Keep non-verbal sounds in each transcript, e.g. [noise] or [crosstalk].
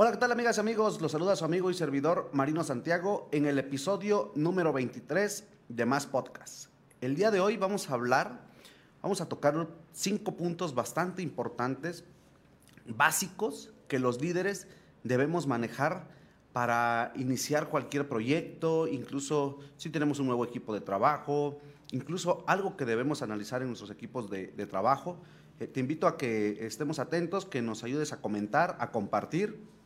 Hola, ¿qué tal amigas y amigos? Los saluda su amigo y servidor Marino Santiago en el episodio número 23 de Más Podcast. El día de hoy vamos a hablar, vamos a tocar cinco puntos bastante importantes, básicos, que los líderes debemos manejar para iniciar cualquier proyecto, incluso si tenemos un nuevo equipo de trabajo, incluso algo que debemos analizar en nuestros equipos de, de trabajo. Eh, te invito a que estemos atentos, que nos ayudes a comentar, a compartir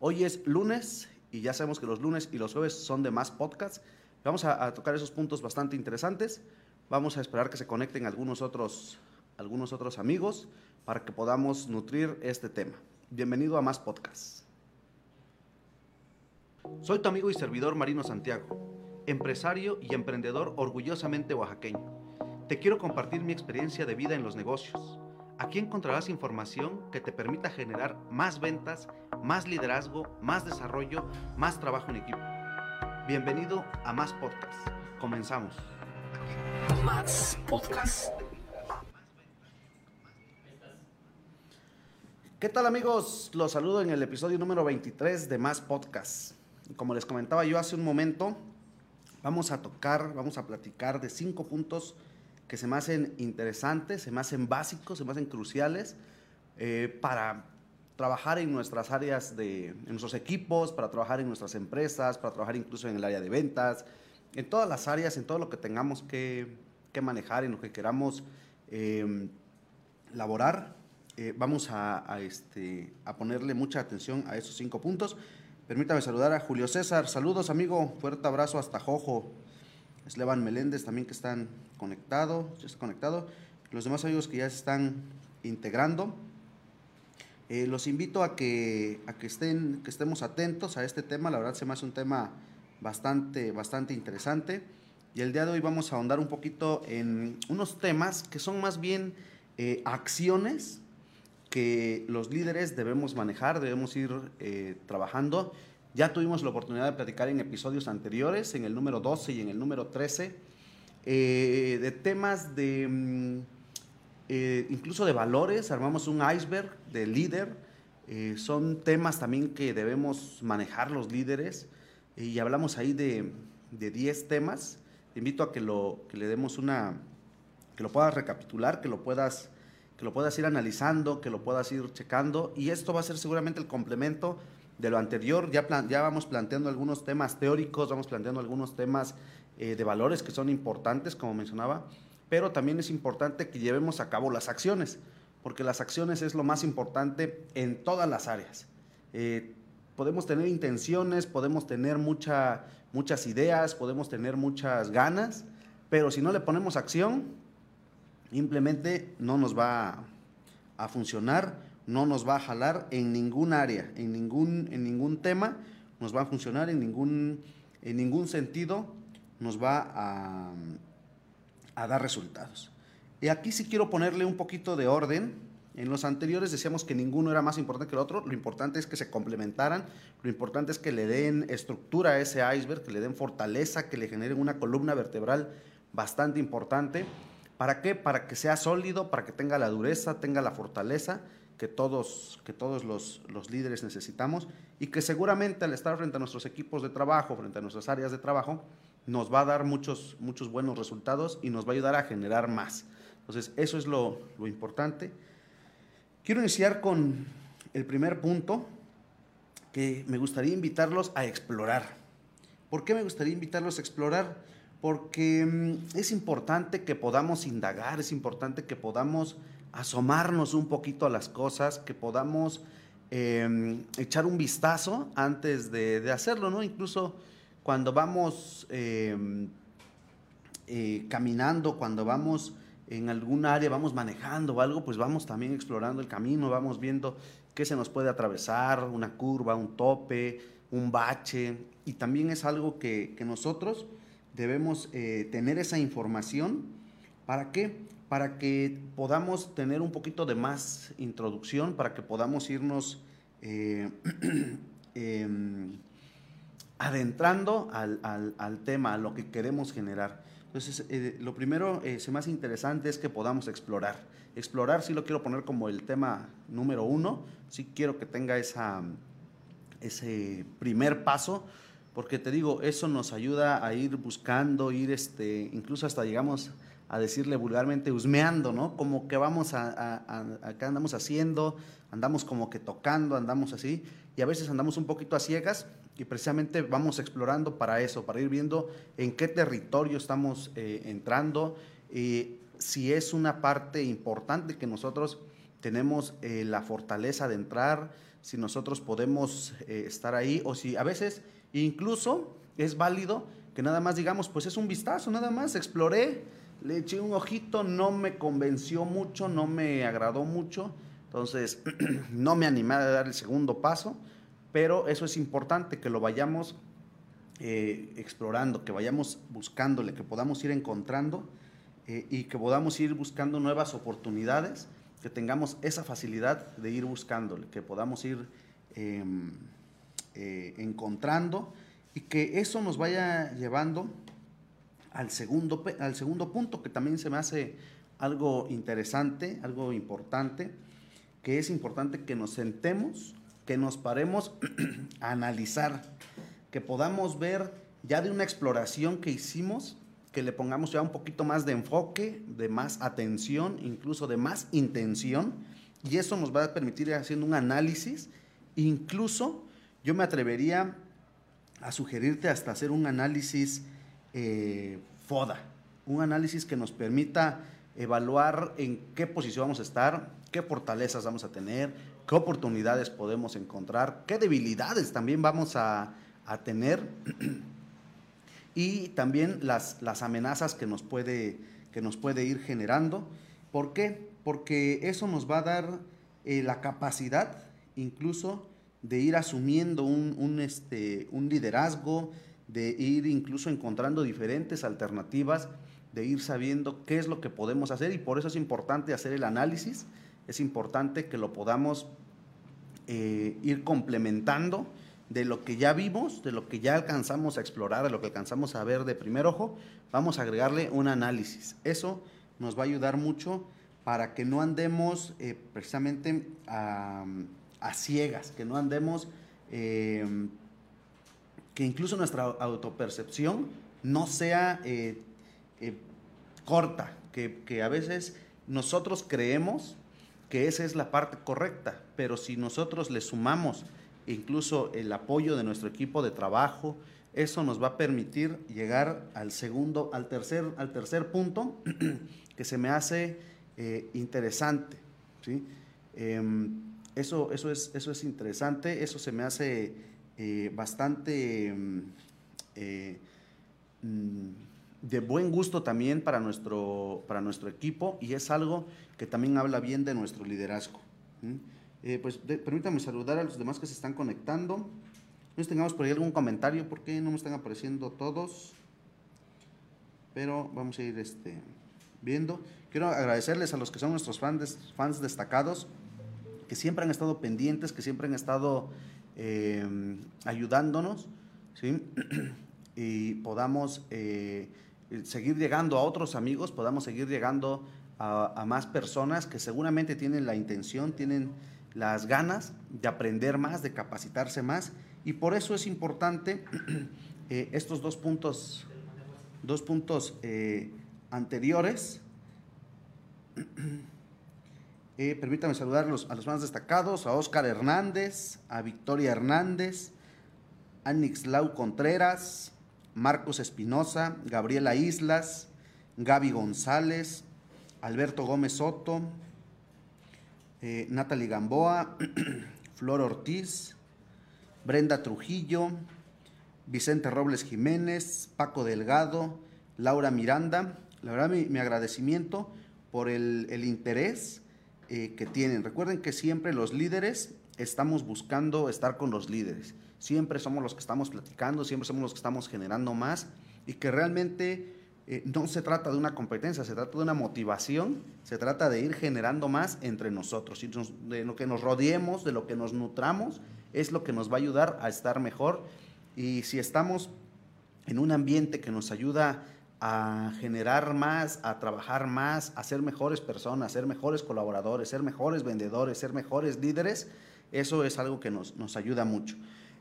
Hoy es lunes y ya sabemos que los lunes y los jueves son de más podcasts. Vamos a, tocar esos puntos bastante interesantes. Vamos a esperar que se conecten algunos otros, algunos otros amigos para que podamos nutrir este tema. Bienvenido a más podcasts. Soy tu amigo y servidor Marino Santiago, empresario y emprendedor orgullosamente oaxaqueño. Te quiero compartir mi experiencia de vida en los negocios Aquí encontrarás información que te permita generar más ventas, más liderazgo, más desarrollo, más trabajo en equipo. Bienvenido a Más Podcast. Comenzamos. Más Podcast. ¿Qué tal amigos? Los saludo en el episodio número 23 de Más Podcast. Como les comentaba yo hace un momento, vamos a tocar, vamos a platicar de cinco puntos que se me hacen interesantes, se me hacen básicos, se me hacen cruciales eh, para trabajar en nuestras áreas, de, en nuestros equipos, para trabajar en nuestras empresas, para trabajar incluso en el área de ventas, en todas las áreas, en todo lo que tengamos que, que manejar, en lo que queramos eh, laborar. Vamos a, este, a ponerle mucha atención a esos cinco puntos. Permítame saludar a Julio César. Saludos, amigo. Fuerte abrazo hasta Jojo. Eslevan Meléndez también que están conectados, ya está conectado. Los demás amigos que ya se están integrando. Eh, los invito a que, a que, estén, que estemos atentos a este tema. La verdad se me hace un tema bastante, bastante interesante. Y el día de hoy vamos a ahondar un poquito en unos temas que son más bien eh, acciones que los líderes debemos manejar, debemos ir eh, trabajando ya tuvimos la oportunidad de platicar en episodios anteriores, en el número 12 y en el número 13, eh, de temas de, mm, eh, incluso de valores, armamos un iceberg de líder, eh, son temas también que debemos manejar los líderes. Y hablamos ahí de, de 10 temas. Te invito a que, lo, que le demos una, que lo puedas recapitular, que lo puedas que lo puedas ir analizando, que lo puedas ir checando. Y esto va a ser seguramente el complemento de lo anterior. Ya, ya vamos planteando algunos temas teóricos, vamos planteando algunos temas eh, de valores que son importantes, como mencionaba, pero también es importante que llevemos a cabo las acciones, porque las acciones es lo más importante en todas las áreas. Eh, podemos tener intenciones, podemos tener mucha, muchas ideas, podemos tener muchas ganas, pero si no le ponemos acción, simplemente no nos va a funcionar no nos va a jalar en ningún área, en ningún, en ningún tema, nos va a funcionar en ningún, en ningún sentido, nos va a, a dar resultados. Y aquí sí quiero ponerle un poquito de orden. En los anteriores decíamos que ninguno era más importante que el otro. Lo importante es que se complementaran. Lo importante es que le den estructura a ese iceberg, que le den fortaleza, que le generen una columna vertebral bastante importante. ¿Para qué? Para que sea sólido, para que tenga la dureza, tenga la fortaleza que todos, que todos los, los, líderes necesitamos y que seguramente al estar frente a nuestros equipos de trabajo, frente a nuestras áreas de trabajo, nos va a dar muchos, muchos buenos resultados y nos va a ayudar a generar más. Entonces, eso es lo, lo importante. Quiero iniciar con el primer punto que me gustaría invitarlos a explorar. ¿Por qué me gustaría invitarlos a explorar? Porque mm, es importante que podamos indagar, es importante que podamos asomarnos un poquito a las cosas, que podamos em, echar un vistazo antes de, hacerlo, ¿no? Incluso cuando vamos em, eh, caminando, cuando vamos en algún área, vamos manejando o algo, pues vamos también explorando el camino, vamos viendo qué se nos puede atravesar, una curva, un tope, un bache, y también es algo que, nosotros debemos eh, tener esa información. ¿Para qué? Para que podamos tener un poquito de más introducción, para que podamos irnos eh, [clears throat] em, adentrando al, tema, a lo que queremos generar. Entonces, eh, lo primero, eh, se más interesante es que podamos explorar. Explorar sí lo quiero poner como el tema número uno, sí quiero que tenga esa, ese primer paso, porque te digo, eso nos ayuda a ir buscando, ir este, incluso hasta llegamos a decirle vulgarmente husmeando, ¿no? Como que vamos a, acá andamos haciendo, andamos como que tocando, andamos así, y a veces andamos un poquito a ciegas y precisamente vamos explorando para eso, para ir viendo en qué territorio estamos eh, entrando, y si es una parte importante que nosotros tenemos eh, la fortaleza de entrar, si nosotros podemos eh, estar ahí, o si a veces incluso es válido que nada más digamos, pues es un vistazo, nada más exploré, le eché un ojito, no me convenció mucho, no me agradó mucho, entonces [clears throat] no me animé a dar el segundo paso, pero eso es importante, que lo vayamos eh, explorando, que vayamos buscándole, que podamos ir encontrando eh, y que podamos ir buscando nuevas oportunidades, que tengamos esa facilidad de ir buscándole, que podamos ir em, eh, encontrando y que eso nos vaya llevando al segundo, al segundo punto, que también se me hace algo interesante, algo importante, que es importante que nos sentemos, que nos paremos [clears throat] a analizar, que podamos ver ya de una exploración que hicimos, que le pongamos ya un poquito más de enfoque, de más atención, incluso de más intención, y eso nos va a permitir ir haciendo un análisis, incluso yo me atrevería a sugerirte hasta hacer un análisis eh, FODA, un análisis que nos permita evaluar en qué posición vamos a estar, qué fortalezas vamos a tener, qué oportunidades podemos encontrar, qué debilidades también vamos a, tener [clears throat] y también las, las amenazas que nos, puede, que nos puede ir generando. ¿Por qué? Porque eso nos va a dar eh, la capacidad incluso de ir asumiendo un, este, un liderazgo, de ir incluso encontrando diferentes alternativas, de ir sabiendo qué es lo que podemos hacer y por eso es importante hacer el análisis, es importante que lo podamos eh, ir complementando de lo que ya vimos, de lo que ya alcanzamos a explorar, de lo que alcanzamos a ver de primer ojo, vamos a agregarle un análisis. Eso nos va a ayudar mucho para que no andemos eh, precisamente a a ciegas, que no andemos, eh, que incluso nuestra autopercepción no sea eh, eh, corta, que, a veces nosotros creemos que esa es la parte correcta, pero si nosotros le sumamos incluso el apoyo de nuestro equipo de trabajo, eso nos va a permitir llegar al segundo, al tercer, al tercer punto [clears throat] que se me hace interesante. ¿sí? Em, eso, eso, es, eso es interesante, eso se me hace eh, bastante mm, eh, mm, de buen gusto también para nuestro, para nuestro equipo y es algo que también habla bien de nuestro liderazgo. Eh, pues permítame saludar a los demás que se están conectando. No tengamos por ahí algún comentario porque no me están apareciendo todos. Pero vamos a ir este, viendo. Quiero agradecerles a los que son nuestros fans, fans destacados que siempre han estado pendientes, que siempre han estado eh, ayudándonos, ¿sí? [clears throat] y podamos eh, seguir llegando a otros amigos, podamos seguir llegando a, más personas que seguramente tienen la intención, tienen las ganas de aprender más, de capacitarse más, y por eso es importante [clears throat] eh, estos dos puntos, dos puntos anteriores. [clears throat] Eh, permítame saludar a los, más destacados, a Oscar Hernández, a Victoria Hernández, a Nixlau Contreras, Marcos Espinosa, Gabriela Islas, Gaby González, Alberto Gómez Soto, eh, Natalie Gamboa, [clears throat] Flor Ortiz, Brenda Trujillo, Vicente Robles Jiménez, Paco Delgado, Laura Miranda. La verdad, mi, agradecimiento por el, el interés eh, que tienen. Recuerden que siempre los líderes estamos buscando estar con los líderes. Siempre somos los que estamos platicando, siempre somos los que estamos generando más y que realmente eh, no se trata de una competencia, se trata de una motivación, se trata de ir generando más entre nosotros, de lo que nos rodeemos, de lo que nos nutramos, es lo que nos va a ayudar a estar mejor. Y si estamos en un ambiente que nos ayuda a generar más, a trabajar más, a ser mejores personas, ser mejores colaboradores, ser mejores vendedores, ser mejores líderes, eso es algo que nos, ayuda mucho.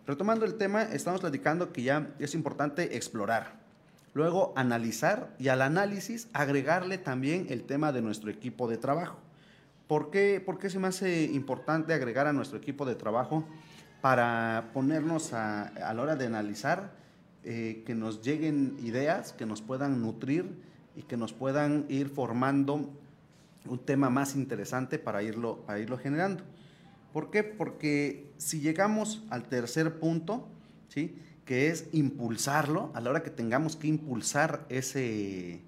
Retomando el tema, estamos platicando que ya es importante explorar, luego analizar y al análisis agregarle también el tema de nuestro equipo de trabajo. ¿Por qué, ¿Por qué se me importante agregar a nuestro equipo de trabajo para ponernos a, a la hora de analizar, eh, que nos lleguen ideas, que nos puedan nutrir y que nos puedan ir formando un tema más interesante para irlo, para irlo generando? ¿Por qué? Porque si llegamos al tercer punto, ¿sí? que es impulsarlo, a la hora que tengamos que impulsar ese,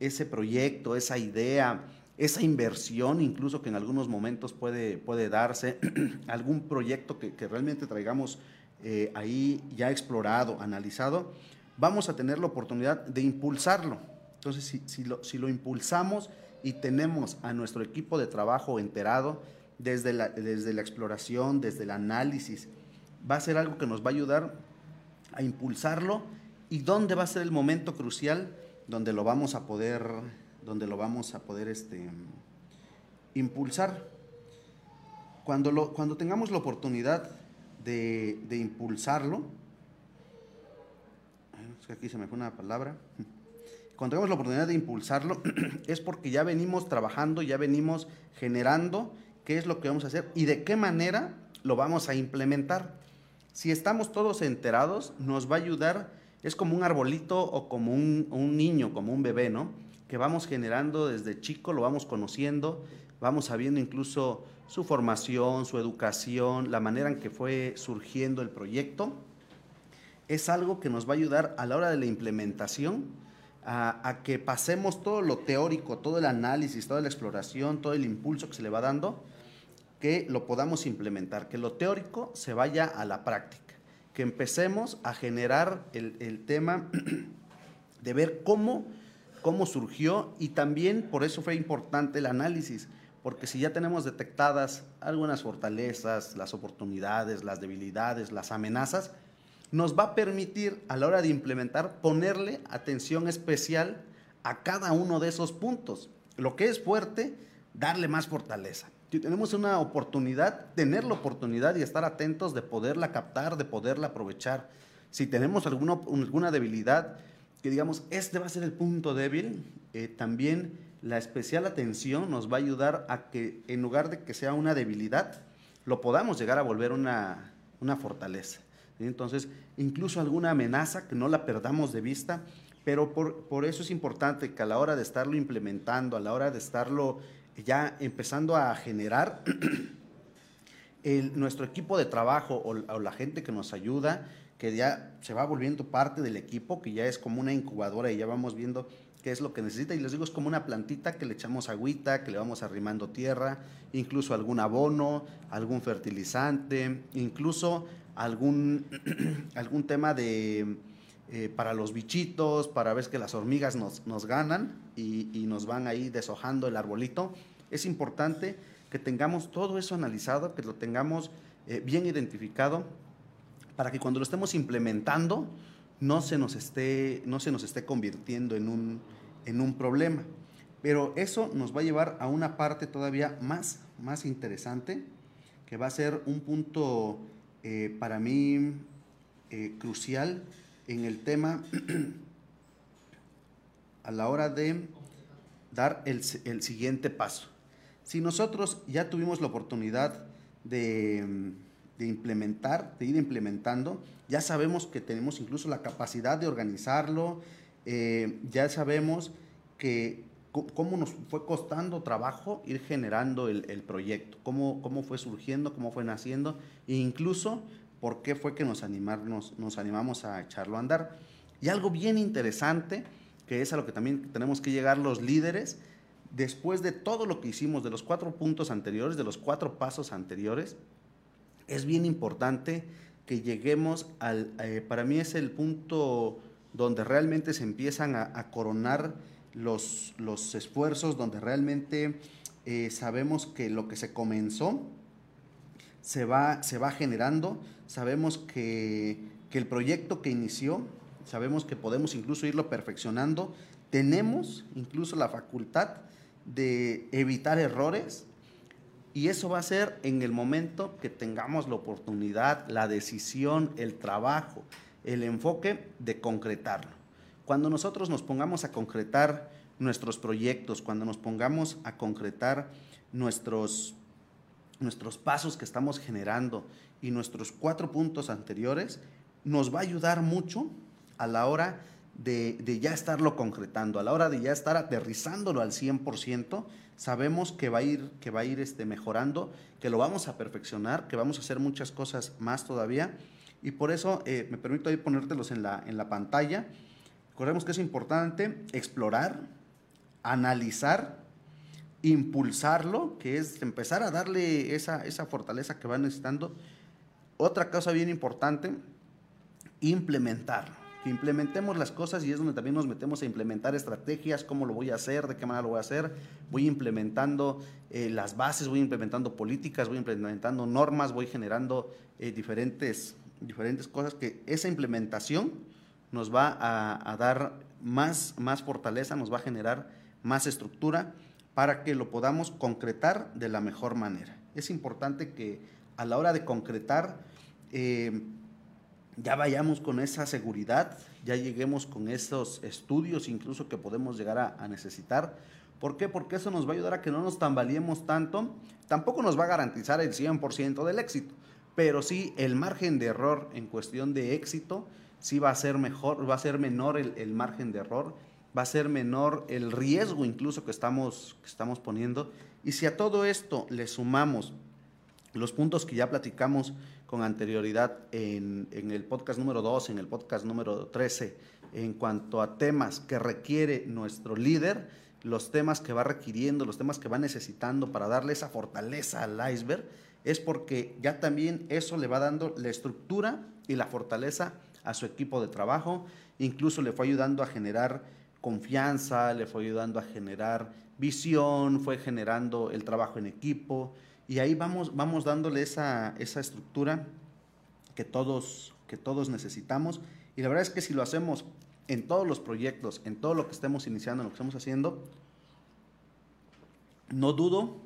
ese proyecto, esa idea, esa inversión, incluso que en algunos momentos puede, puede darse, [clears throat] algún proyecto que, realmente traigamos eh, ahí ya explorado, analizado, vamos a tener la oportunidad de impulsarlo. Entonces, si, lo, impulsamos y tenemos a nuestro equipo de trabajo enterado, desde la, exploración, desde el análisis, va a ser algo que nos va a ayudar a impulsarlo y dónde va a ser el momento crucial donde lo vamos a poder donde lo vamos a poder este, impulsar. Cuando, cuando tengamos la oportunidad de, impulsarlo, es que aquí se me fue una palabra, cuando tengamos la oportunidad de impulsarlo, [clears throat] es porque ya venimos trabajando, ya venimos generando qué es lo que vamos a hacer y de qué manera lo vamos a implementar. Si estamos todos enterados, nos va a ayudar, es como un arbolito o como un, un niño, como un bebé, ¿no? que vamos generando desde chico, lo vamos conociendo, vamos sabiendo incluso su formación, su educación, la manera en que fue surgiendo el proyecto, es algo que nos va a ayudar a la hora de la implementación a, que pasemos todo lo teórico, todo el análisis, toda la exploración, todo el impulso que se le va dando, que lo podamos implementar, que lo teórico se vaya a la práctica, que empecemos a generar el, el tema [clears throat] de ver cómo cómo surgió y también por eso fue importante el análisis, porque si ya tenemos detectadas algunas fortalezas, las oportunidades, las debilidades, las amenazas, nos va a permitir a la hora de implementar ponerle atención especial a cada uno de esos puntos. Lo que es fuerte, darle más fortaleza. Si tenemos una oportunidad, tener la oportunidad y estar atentos de poderla captar, de poderla aprovechar. Si tenemos alguna, alguna debilidad, que digamos, este va a ser el punto débil, eh, también la especial atención nos va a ayudar a que en lugar de que sea una debilidad, lo podamos llegar a volver una, una fortaleza. Entonces, incluso alguna amenaza que no la perdamos de vista, pero por, por, eso es importante que a la hora de estarlo implementando, a la hora de estarlo ya empezando a generar, [clears throat] nuestro equipo de trabajo o la gente que nos ayuda, que ya se va volviendo parte del equipo, que ya es como una incubadora y ya vamos viendo qué es lo que necesita. Y les digo, es como una plantita que le echamos agüita, que le vamos arrimando tierra, incluso algún abono, algún fertilizante, incluso algún, [clears throat] algún tema de... Eh, para los bichitos, para ver que las hormigas nos, nos ganan y, y, nos van ahí deshojando el arbolito. Es importante que tengamos todo eso analizado, que lo tengamos eh, bien identificado para que cuando lo estemos implementando no se nos esté, no se nos esté convirtiendo en un, en un problema. Pero eso nos va a llevar a una parte todavía más, más interesante, que va a ser un punto eh, para mí eh, crucial en el tema [clears throat] a la hora de dar el, el siguiente paso. Si nosotros ya tuvimos la oportunidad de de implementar, de ir implementando. Ya sabemos que tenemos incluso la capacidad de organizarlo, eh, ya sabemos que cómo nos fue costando trabajo ir generando el, proyecto, cómo, cómo fue surgiendo, cómo fue naciendo, e incluso por qué fue que nos, animarnos, nos animamos a echarlo a andar. Y algo bien interesante, que es a lo que también tenemos que llegar los líderes, después de todo lo que hicimos, de los cuatro puntos anteriores, de los cuatro pasos anteriores, es bien importante que lleguemos al, eh, para mí es el punto donde realmente se empiezan a, coronar los, los, esfuerzos, donde realmente eh, sabemos que lo que se comenzó se va, se va generando, sabemos que, que el proyecto que inició, sabemos que podemos incluso irlo perfeccionando, tenemos incluso la facultad de evitar errores Y eso va a ser en el momento que tengamos la oportunidad, la decisión, el trabajo, el enfoque de concretarlo. Cuando nosotros nos pongamos a concretar nuestros proyectos, cuando nos pongamos a concretar nuestros, nuestros pasos que estamos generando y nuestros cuatro puntos anteriores, nos va a ayudar mucho a la hora de, de, ya estarlo concretando, a la hora de ya estar aterrizándolo al 100%, sabemos que va a ir, que va a ir este, mejorando, que lo vamos a perfeccionar, que vamos a hacer muchas cosas más todavía. Y por eso eh, me permito ahí ponértelos en la, en la pantalla. Recordemos que es importante explorar, analizar, impulsarlo, que es empezar a darle esa, esa fortaleza que va necesitando. Otra cosa bien importante, implementar. Que implementemos las cosas y es donde también nos metemos a implementar estrategias, cómo lo voy a hacer, de qué manera lo voy a hacer. Voy implementando eh, las bases, voy implementando políticas, voy implementando normas, voy generando eh, diferentes, diferentes cosas que esa implementación nos va a, dar más, más fortaleza, nos va a generar más estructura para que lo podamos concretar de la mejor manera. Es importante que a la hora de concretar eh, ya vayamos con esa seguridad, ya lleguemos con esos estudios incluso que podemos llegar a, necesitar. ¿Por qué? Porque eso nos va a ayudar a que no nos tambaleemos tanto. Tampoco nos va a garantizar el 100% del éxito, pero sí el margen de error en cuestión de éxito sí va a ser mejor, va a ser menor el, el margen de error va a ser menor el riesgo incluso que estamos, que estamos poniendo. Y si a todo esto le sumamos los puntos que ya platicamos con anterioridad en, el podcast número 2, en el podcast número 13, en cuanto a temas que requiere nuestro líder, los temas que va requiriendo, los temas que va necesitando para darle esa fortaleza al iceberg, es porque ya también eso le va dando la estructura y la fortaleza a su equipo de trabajo, incluso le fue ayudando a generar confianza, le fue ayudando a generar visión, fue generando el trabajo en equipo y ahí vamos, vamos dándole esa, esa estructura que todos, que todos necesitamos y la verdad es que si lo hacemos en todos los proyectos, en todo lo que estemos iniciando, en lo que estamos haciendo, no dudo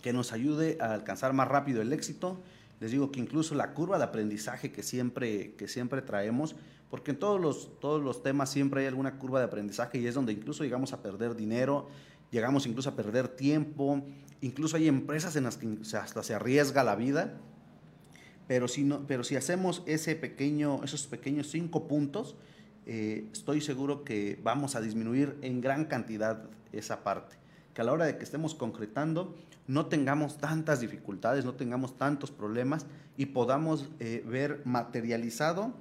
que nos ayude a alcanzar más rápido el éxito. Les digo que incluso la curva de aprendizaje que siempre, que siempre traemos, porque en todos los, todos los temas siempre hay alguna curva de aprendizaje y es donde incluso llegamos a perder dinero, llegamos incluso a perder tiempo, incluso hay empresas en las que hasta se arriesga la vida, pero si, no, pero si hacemos ese pequeño, esos pequeños cinco puntos, eh, estoy seguro que vamos a disminuir en gran cantidad esa parte, que a la hora de que estemos concretando no tengamos tantas dificultades, no tengamos tantos problemas y podamos eh, ver materializado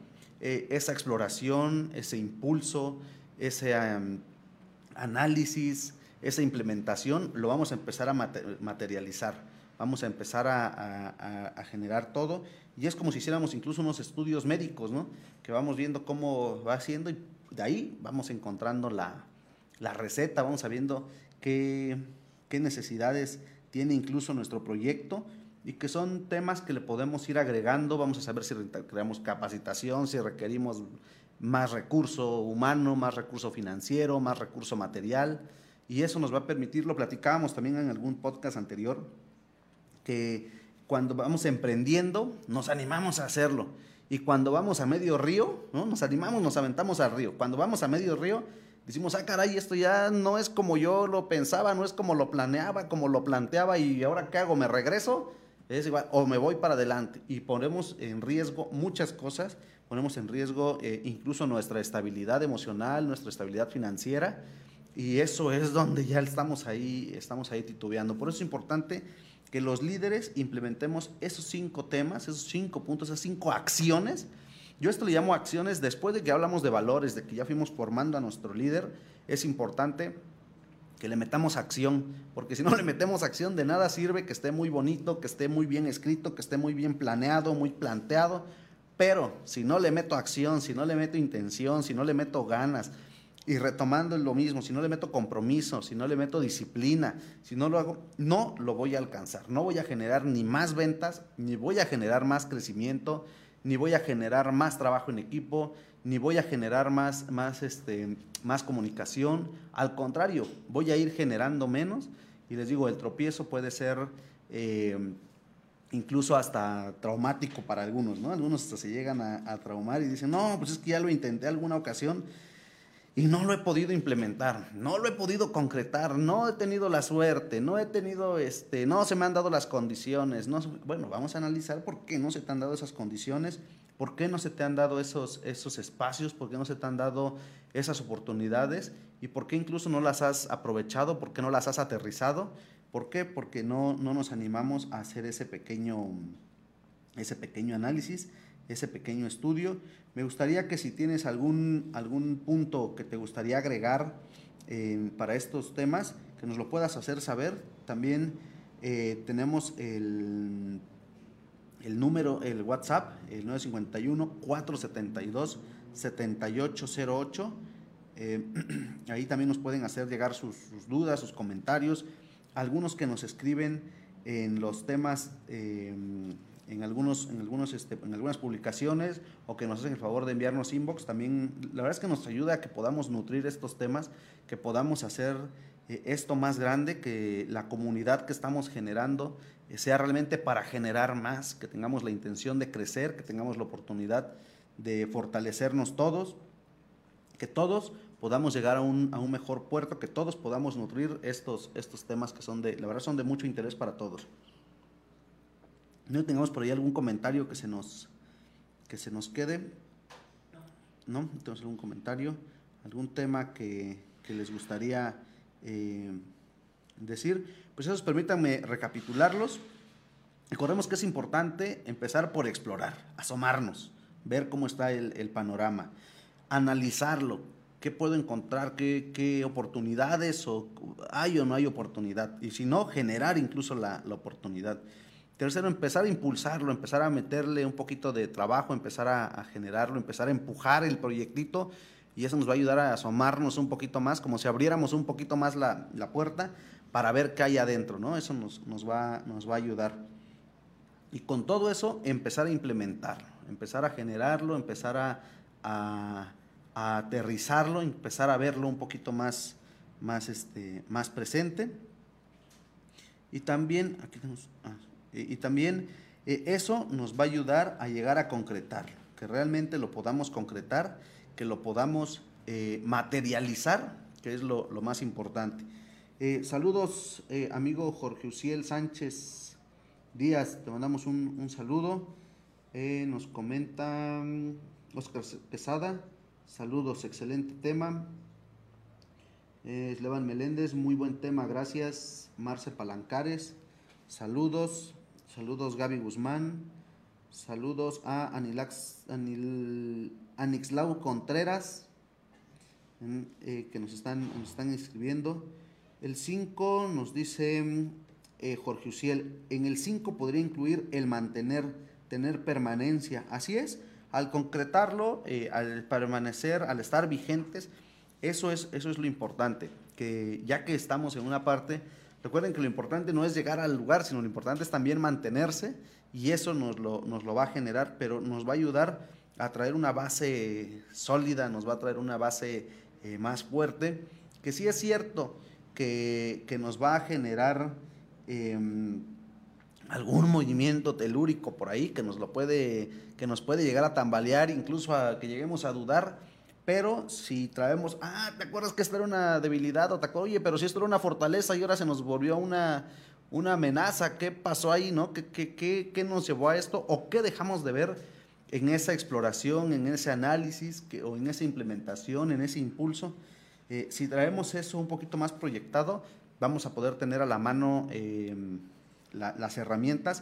eh, esa exploración, ese impulso, ese um, análisis, esa implementación, lo vamos a empezar a materializar, vamos a empezar a, generar todo. Y es como si hiciéramos incluso unos estudios médicos, ¿no? Que vamos viendo cómo va haciendo y de ahí vamos encontrando la, la receta, vamos sabiendo qué, qué necesidades tiene incluso nuestro proyecto y que son temas que le podemos ir agregando, vamos a saber si creamos capacitación, si requerimos más recurso humano, más recurso financiero, más recurso material, y eso nos va a permitir, lo platicábamos también en algún podcast anterior, que cuando vamos emprendiendo nos animamos a hacerlo, y cuando vamos a medio río, ¿no? nos animamos, nos aventamos al río, cuando vamos a medio río, decimos, ah, caray, esto ya no es como yo lo pensaba, no es como lo planeaba, como lo planteaba, y ahora qué hago, me regreso, es igual, o me voy para adelante. Y ponemos en riesgo muchas cosas, ponemos en riesgo eh, incluso nuestra estabilidad emocional, nuestra estabilidad financiera y eso es donde ya estamos ahí, estamos ahí titubeando. Por eso es importante que los líderes implementemos esos cinco temas, esos cinco puntos, esas cinco acciones. Yo esto le llamo acciones después de que hablamos de valores, de que ya fuimos formando a nuestro líder, es importante que le metamos acción, porque si no le metemos acción de nada sirve que esté muy bonito, que esté muy bien escrito, que esté muy bien planeado, muy planteado, pero si no le meto acción, si no le meto intención, si no le meto ganas, y retomando lo mismo, si no le meto compromiso, si no le meto disciplina, si no lo hago, no lo voy a alcanzar, no voy a generar ni más ventas, ni voy a generar más crecimiento, ni voy a generar más trabajo en equipo, ni voy a generar más, más, este, más comunicación. Al contrario, voy a ir generando menos. Y les digo, el tropiezo puede ser eh, incluso hasta traumático para algunos, ¿no? Algunos hasta se llegan a, a, traumar y dicen, no, pues es que ya lo intenté alguna ocasión y no lo he podido implementar, no lo he podido concretar, no he tenido la suerte, no he tenido, este, no se me han dado las condiciones, no, bueno, vamos a analizar por qué no se te han dado esas condiciones, por qué no se te han dado esos, esos espacios, por qué no se te han dado esas oportunidades y por qué incluso no las has aprovechado, por qué no las has aterrizado, ¿por qué? Porque no, no nos animamos a hacer ese pequeño, ese pequeño análisis ese pequeño estudio. Me gustaría que si tienes algún, algún punto que te gustaría agregar eh, para estos temas, que nos lo puedas hacer saber. También eh, tenemos el, el número, el WhatsApp, el 951-472-7808. Eh, [clears throat] ahí también nos pueden hacer llegar sus, sus, dudas, sus comentarios. Algunos que nos escriben en los temas en, algunos, este, en algunas publicaciones o que nos hacen el favor de enviarnos inbox, también la verdad es que nos ayuda a que podamos nutrir estos temas, que podamos hacer eh, esto más grande, que la comunidad que estamos generando eh, sea realmente para generar más, que tengamos la intención de crecer, que tengamos la oportunidad de fortalecernos todos, que todos podamos llegar a un, a un mejor puerto, que todos podamos nutrir estos, estos temas que son de, la verdad son de mucho interés para todos. No tengamos por ahí algún comentario que se nos, que se nos quede. ¿No? ¿Tenemos algún comentario? ¿Algún tema que, que les gustaría eh, decir? Pues esos permítanme recapitularlos. Recordemos que es importante empezar por explorar, asomarnos, ver cómo está el, el panorama, analizarlo, qué puedo encontrar, qué, qué, oportunidades o hay o no hay oportunidad. Y si no, generar incluso la, la oportunidad. Tercero, empezar a impulsarlo, empezar a meterle un poquito de trabajo, empezar a, generarlo, empezar a empujar el proyectito y eso nos va a ayudar a asomarnos un poquito más, como si abriéramos un poquito más la, puerta para ver qué hay adentro, ¿no? Eso nos, nos, va, nos va a ayudar. Y con todo eso, empezar a implementarlo, empezar a generarlo, empezar a, a, aterrizarlo, empezar a verlo un poquito más, más, este, más presente. Y también, aquí tenemos... Ah, y, también eh, eso nos va a ayudar a llegar a concretarlo, que realmente lo podamos concretar, que lo podamos eh, materializar, que es lo, más importante. Eh, saludos, amigo Jorge Uciel Sánchez Díaz, te mandamos un, saludo. nos comenta Oscar Quesada, saludos, excelente tema. Levan Meléndez, muy buen tema, gracias. Marce Palancares, saludos. Saludos Gaby Guzmán. Saludos a Anilax, Anil, Anixlau Contreras, eh, que nos están, nos están escribiendo. El 5 nos dice eh, Jorge Uciel, en el 5 podría incluir el mantener, tener permanencia. Así es, al concretarlo, eh, al permanecer, al estar vigentes, eso es, eso es lo importante, que ya que estamos en una parte Recuerden que lo importante no es llegar al lugar, sino lo importante es también mantenerse y eso nos lo, nos lo va a generar, pero nos va a ayudar a traer una base sólida, nos va a traer una base eh, más fuerte, que sí es cierto que, que nos va a generar em, algún movimiento telúrico por ahí que nos lo puede, que nos puede llegar a tambalear, incluso a que lleguemos a dudar, pero si traemos, ah, ¿te acuerdas que esta era una debilidad? O te acuerdas, oye, pero si esto era una fortaleza y ahora se nos volvió una, una amenaza, ¿qué pasó ahí, no? ¿Qué, qué, qué, nos llevó a esto? ¿O qué dejamos de ver en esa exploración, en ese análisis que, o en esa implementación, en ese impulso? Eh, si traemos eso un poquito más proyectado, vamos a poder tener a la mano la, las herramientas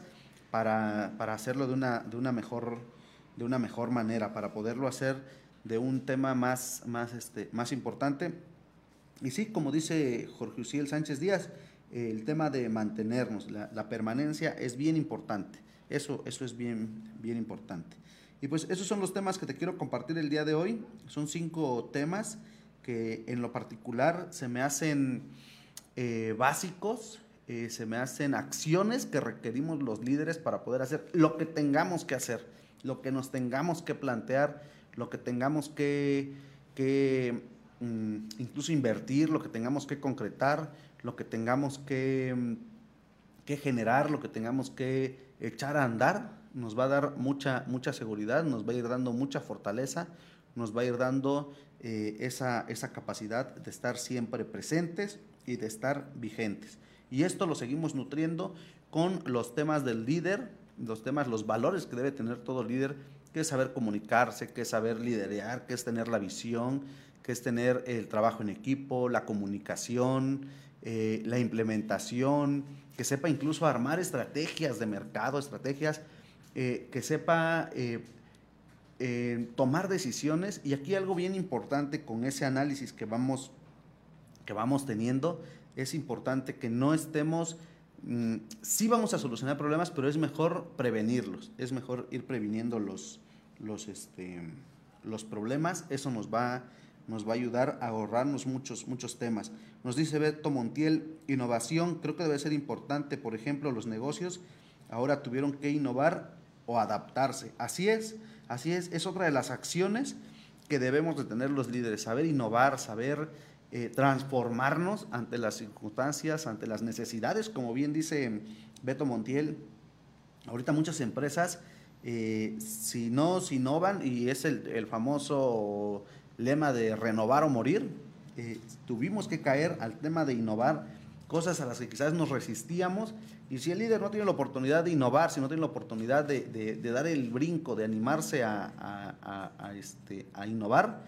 para, para hacerlo de una, de, una mejor, de una mejor manera, para poderlo hacer de un tema más, más, este, más importante. Y sí, como dice Jorge Uciel Sánchez Díaz, el tema de mantenernos, la, permanencia es bien importante. Eso, eso es bien, bien importante. Y pues esos son los temas que te quiero compartir el día de hoy. Son cinco temas que en lo particular se me hacen eh, básicos, eh, se me hacen acciones que requerimos los líderes para poder hacer lo que tengamos que hacer, lo que nos tengamos que plantear lo que tengamos que, mm, incluso invertir, lo que tengamos que concretar, lo que tengamos que, mm, que generar, lo que tengamos que echar a andar, nos va a dar mucha, mucha seguridad, nos va a ir dando mucha fortaleza, nos va a ir dando eh, esa, esa capacidad de estar siempre presentes y de estar vigentes. Y esto lo seguimos nutriendo con los temas del líder, los temas, los valores que debe tener todo líder, que es saber comunicarse, que es saber liderar, que es tener la visión, que es tener el trabajo en equipo, la comunicación, eh, la implementación, que sepa incluso armar estrategias de mercado, estrategias, eh, que sepa eh, tomar decisiones. Y aquí algo bien importante con ese análisis que vamos, que vamos teniendo, es importante que no estemos Mm, sí vamos a solucionar problemas, pero es mejor prevenirlos, es mejor ir previniendo los, los, este, los problemas, eso nos va, nos va a ayudar a ahorrarnos muchos, muchos temas. Nos dice Beto Montiel, innovación, creo que debe ser importante, por ejemplo, los negocios ahora tuvieron que innovar o adaptarse. Así es, así es, es otra de las acciones que debemos de tener los líderes, saber innovar, saber eh, transformarnos ante las circunstancias, ante las necesidades, como bien dice Beto Montiel. Ahorita muchas empresas, eh, si no se innovan, y es el, famoso lema de renovar o morir, eh, tuvimos que caer al tema de innovar cosas a las que quizás nos resistíamos. Y si el líder no tiene la oportunidad de innovar, si no tiene la oportunidad de, dar el brinco, de animarse a, este, a innovar,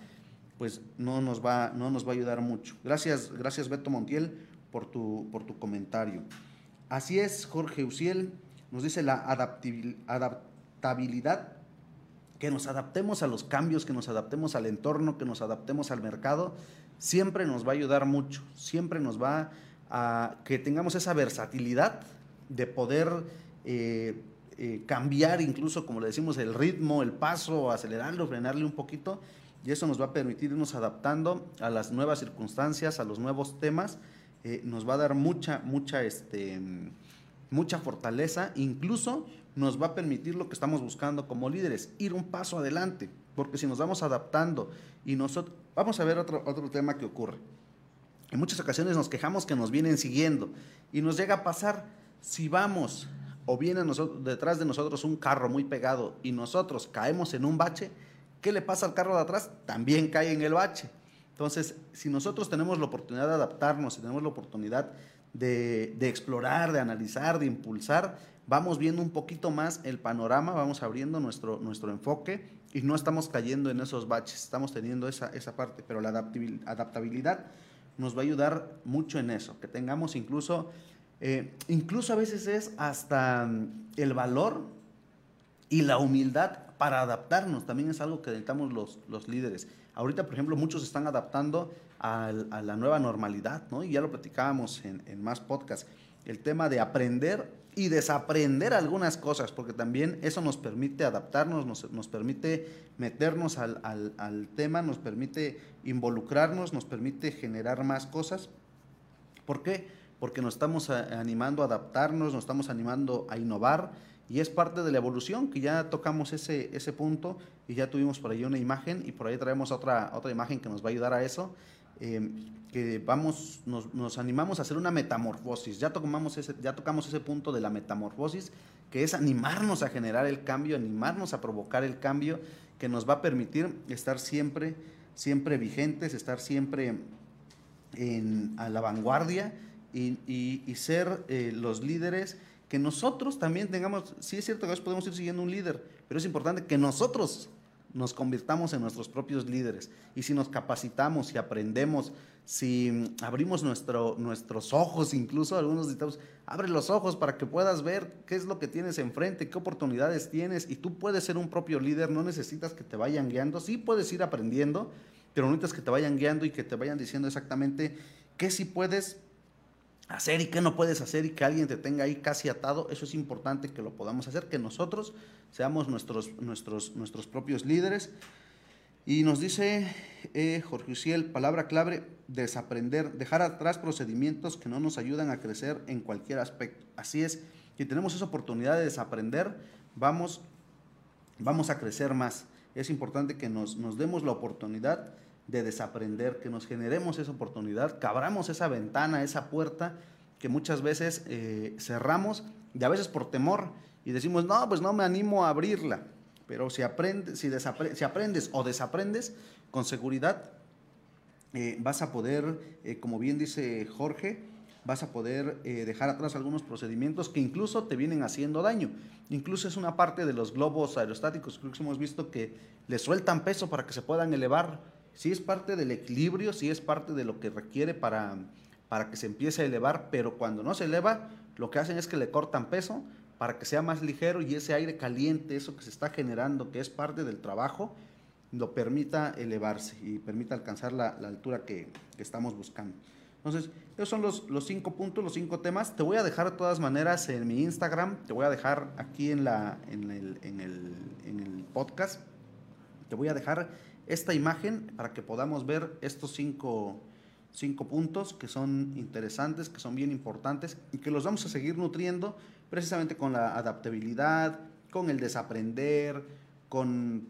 pues no nos va, no nos va a ayudar mucho. Gracias, gracias Beto Montiel por tu, por tu comentario. Así es, Jorge Uciel nos dice la adaptabilidad, que nos adaptemos a los cambios, que nos adaptemos al entorno, que nos adaptemos al mercado, siempre nos va a ayudar mucho, siempre nos va a que tengamos esa versatilidad de poder eh, eh, cambiar incluso, como le decimos, el ritmo, el paso, acelerarlo, frenarle un poquito y eso nos va a permitir irnos adaptando a las nuevas circunstancias, a los nuevos temas, eh, nos va a dar mucha, mucha, este, mucha fortaleza, incluso nos va a permitir lo que estamos buscando como líderes, ir un paso adelante, porque si nos vamos adaptando y nosotros, vamos a ver otro, otro tema que ocurre. En muchas ocasiones nos quejamos que nos vienen siguiendo y nos llega a pasar. Si vamos o viene detrás de nosotros un carro muy pegado y nosotros caemos en un bache, ¿Qué le pasa al carro de atrás? También cae en el bache. Entonces, si nosotros tenemos la oportunidad de adaptarnos, si tenemos la oportunidad de, explorar, de analizar, de impulsar, vamos viendo un poquito más el panorama, vamos abriendo nuestro, nuestro enfoque y no estamos cayendo en esos baches, estamos teniendo esa, esa parte, pero la adaptabilidad nos va a ayudar mucho en eso, que tengamos incluso, eh, incluso a veces es hasta mm, el valor y la humildad para adaptarnos. También es algo que necesitamos los, los líderes. Ahorita, por ejemplo, muchos están adaptando a, la nueva normalidad, ¿no? Y ya lo platicábamos en, en más podcasts. El tema de aprender y desaprender algunas cosas, porque también eso nos permite adaptarnos, nos, nos permite meternos al, al, al, tema, nos permite involucrarnos, nos permite generar más cosas. ¿Por qué? Porque nos estamos animando a adaptarnos, nos estamos animando a innovar y es parte de la evolución, que ya tocamos ese, ese punto y ya tuvimos por ahí una imagen y por ahí traemos otra, otra imagen que nos va a ayudar a eso. Eh, que vamos, nos, nos, animamos a hacer una metamorfosis. Ya tocamos, ese, ya tocamos ese punto de la metamorfosis, que es animarnos a generar el cambio, animarnos a provocar el cambio que nos va a permitir estar siempre, siempre vigentes, estar siempre en, a la vanguardia y, y, ser eh, los líderes que nosotros también tengamos, sí es cierto que a veces podemos ir siguiendo un líder, pero es importante que nosotros nos convirtamos en nuestros propios líderes. Y si nos capacitamos, si aprendemos, si abrimos nuestro, nuestros ojos, incluso algunos necesitamos, abre los ojos para que puedas ver qué es lo que tienes enfrente, qué oportunidades tienes, y tú puedes ser un propio líder, no necesitas que te vayan guiando, sí puedes ir aprendiendo, pero no necesitas que te vayan guiando y que te vayan diciendo exactamente qué sí puedes hacer y qué no puedes hacer y que alguien te tenga ahí casi atado, eso es importante que lo podamos hacer, que nosotros seamos nuestros, nuestros, nuestros propios líderes. Y nos dice eh, Jorge Uciel, palabra clave, desaprender, dejar atrás procedimientos que no nos ayudan a crecer en cualquier aspecto. Así es, si tenemos esa oportunidad de desaprender, vamos, vamos a crecer más. Es importante que nos, nos demos la oportunidad de desaprender, que nos generemos esa oportunidad, que abramos esa ventana, esa puerta que muchas veces eh, cerramos y a veces por temor y decimos, no, pues no me animo a abrirla. Pero si, aprendes, si, si aprendes o desaprendes, con seguridad eh, vas a poder, eh, como bien dice Jorge, vas a poder dejar atrás algunos procedimientos que incluso te vienen haciendo daño. Incluso es una parte de los globos aerostáticos, que hemos visto que le sueltan peso para que se puedan elevar. Sí es parte del equilibrio, sí es parte de lo que requiere para, para que se empiece a elevar, pero cuando no se eleva, lo que hacen es que le cortan peso para que sea más ligero y ese aire caliente, eso que se está generando, que es parte del trabajo, lo permita elevarse y permita alcanzar la, altura que, estamos buscando. Entonces, esos son los, los, cinco puntos, los cinco temas. Te voy a dejar de todas maneras en mi Instagram, te voy a dejar aquí en, la, en, el, en, el, en el podcast, te voy a dejar esta imagen para que podamos ver estos cinco, cinco puntos que son interesantes, que son bien importantes y que los vamos a seguir nutriendo precisamente con la adaptabilidad, con el desaprender, con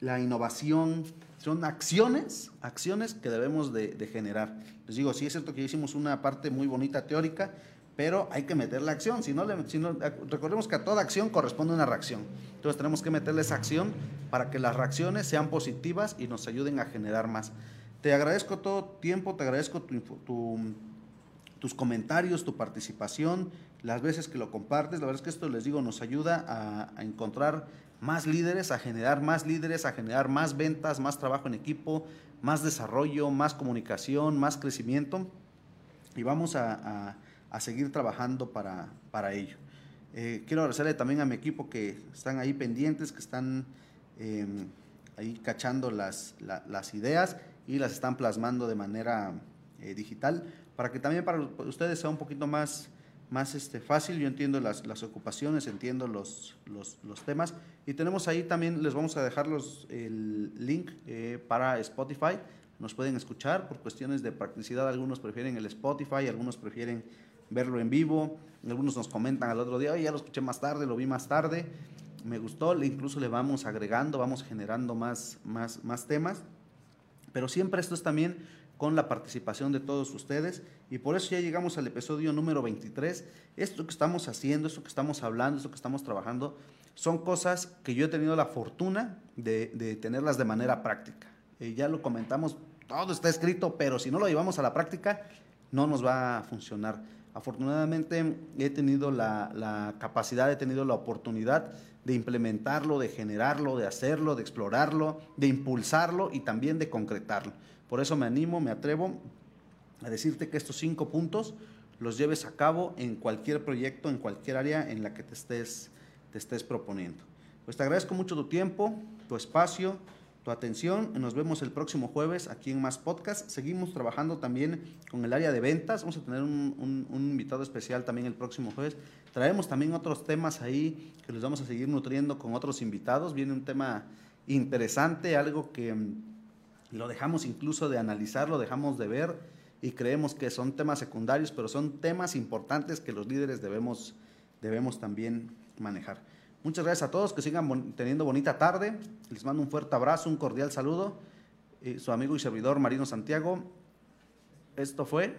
la innovación. Son acciones, acciones que debemos de, generar. Les digo, sí es cierto que hicimos una parte muy bonita teórica, pero hay que meter la acción. Si no, recordemos que a toda acción corresponde una reacción. Entonces tenemos que meterle esa acción para que las reacciones sean positivas y nos ayuden a generar más. Te agradezco todo tiempo, te agradezco tus comentarios, tu participación las veces que lo compartes. La verdad es que esto les digo, nos ayuda a, encontrar más líderes, a generar más líderes, a generar más ventas, más trabajo en equipo, más desarrollo, más comunicación, más crecimiento. Y vamos a, seguir trabajando para, para ello. Eh, quiero agradecerle también a mi equipo que están ahí pendientes, que están em, ahí cachando las, las, ideas y las están plasmando de manera eh, digital, para que también para ustedes sea un poquito más más este, fácil. Yo entiendo las, las ocupaciones, entiendo los, los, los, temas. Y tenemos ahí también, les vamos a dejar los, el link eh, para Spotify. Nos pueden escuchar por cuestiones de practicidad. Algunos prefieren el Spotify, algunos prefieren verlo en vivo. Algunos nos comentan al otro día, ya lo escuché más tarde, lo vi más tarde. Me gustó, incluso le vamos agregando, vamos generando más, más, más temas. Pero siempre esto es también con la participación de todos ustedes y por eso ya llegamos al episodio número 23. Esto que estamos haciendo, esto que estamos hablando, esto que estamos trabajando, son cosas que yo he tenido la fortuna de, tenerlas de manera práctica. Eh, ya lo comentamos, todo está escrito, pero si no lo llevamos a la práctica, no nos va a funcionar. Afortunadamente he tenido la, capacidad, he tenido la oportunidad de implementarlo, de generarlo, de hacerlo, de explorarlo, de impulsarlo y también de concretarlo. Por eso me animo, me atrevo a decirte que estos cinco puntos los lleves a cabo en cualquier proyecto, en cualquier área en la que te estés, te estés proponiendo. Pues te agradezco mucho tu tiempo, tu espacio, tu atención. Nos vemos el próximo jueves aquí en Más Podcast. Seguimos trabajando también con el área de ventas. Vamos a tener un, un invitado especial también el próximo jueves. Traemos también otros temas ahí que los vamos a seguir nutriendo con otros invitados. Viene un tema interesante, algo que lo dejamos incluso de analizar, lo dejamos de ver y creemos que son temas secundarios, pero son temas importantes que los líderes debemos, debemos también manejar. Muchas gracias a todos, que sigan teniendo bonita tarde. Les mando un fuerte abrazo, un cordial saludo. Y su amigo y servidor Marino Santiago. Esto fue...